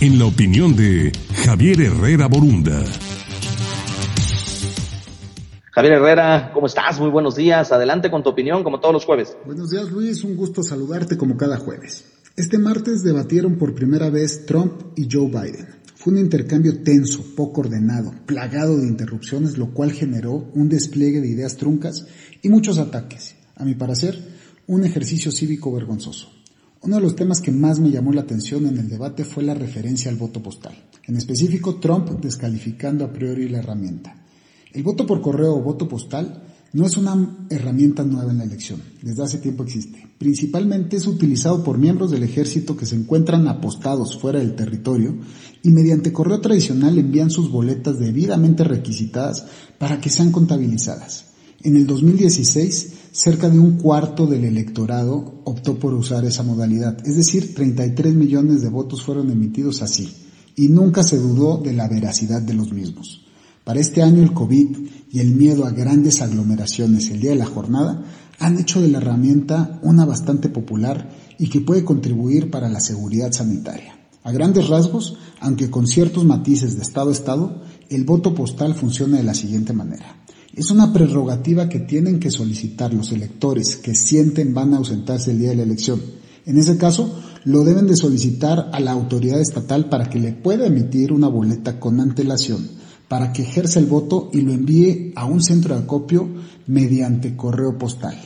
en la opinión de Javier Herrera Borunda. Javier Herrera, ¿cómo estás? Muy buenos días. Adelante con tu opinión, como todos los jueves. Buenos días, Luis. Un gusto saludarte como cada jueves. Este martes debatieron por primera vez Trump y Joe Biden. Fue un intercambio tenso, poco ordenado, plagado de interrupciones, lo cual generó un despliegue de ideas truncas y muchos ataques. A mi parecer, un ejercicio cívico vergonzoso. Uno de los temas que más me llamó la atención en el debate fue la referencia al voto postal. En específico, Trump descalificando a priori la herramienta. El voto por correo o voto postal no es una herramienta nueva en la elección, desde hace tiempo existe. Principalmente es utilizado por miembros del ejército que se encuentran apostados fuera del territorio y mediante correo tradicional envían sus boletas debidamente requisitadas para que sean contabilizadas. En el 2016, cerca de un cuarto del electorado optó por usar esa modalidad, es decir, 33 millones de votos fueron emitidos así, y nunca se dudó de la veracidad de los mismos. Para este año el COVID y el miedo a grandes aglomeraciones el día de la jornada han hecho de la herramienta una bastante popular y que puede contribuir para la seguridad sanitaria. A grandes rasgos, aunque con ciertos matices de estado a estado, el voto postal funciona de la siguiente manera. Es una prerrogativa que tienen que solicitar los electores que sienten van a ausentarse el día de la elección. En ese caso, lo deben de solicitar a la autoridad estatal para que le pueda emitir una boleta con antelación para que ejerza el voto y lo envíe a un centro de acopio mediante correo postal.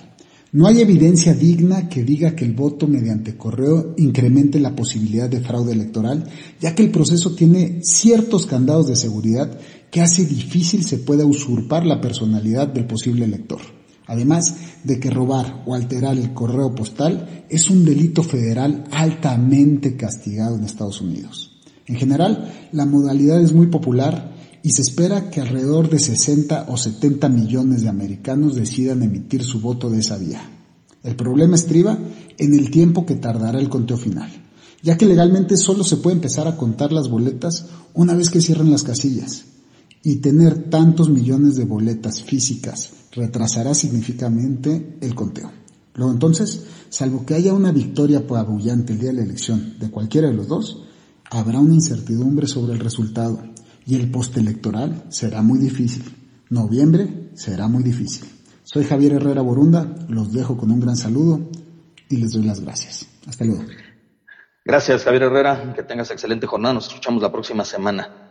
No hay evidencia digna que diga que el voto mediante correo incremente la posibilidad de fraude electoral, ya que el proceso tiene ciertos candados de seguridad que hace difícil se pueda usurpar la personalidad del posible elector. Además de que robar o alterar el correo postal es un delito federal altamente castigado en Estados Unidos. En general, la modalidad es muy popular y se espera que alrededor de 60 o 70 millones de americanos decidan emitir su voto de esa vía. El problema estriba en el tiempo que tardará el conteo final, ya que legalmente solo se puede empezar a contar las boletas una vez que cierren las casillas, y tener tantos millones de boletas físicas retrasará significativamente el conteo. Luego entonces, salvo que haya una victoria apabullante el día de la elección de cualquiera de los dos, habrá una incertidumbre sobre el resultado y el postelectoral será muy difícil. Noviembre será muy difícil. Soy Javier Herrera Borunda, los dejo con un gran saludo y les doy las gracias. Hasta luego. Gracias Javier Herrera, que tengas excelente jornada, nos escuchamos la próxima semana.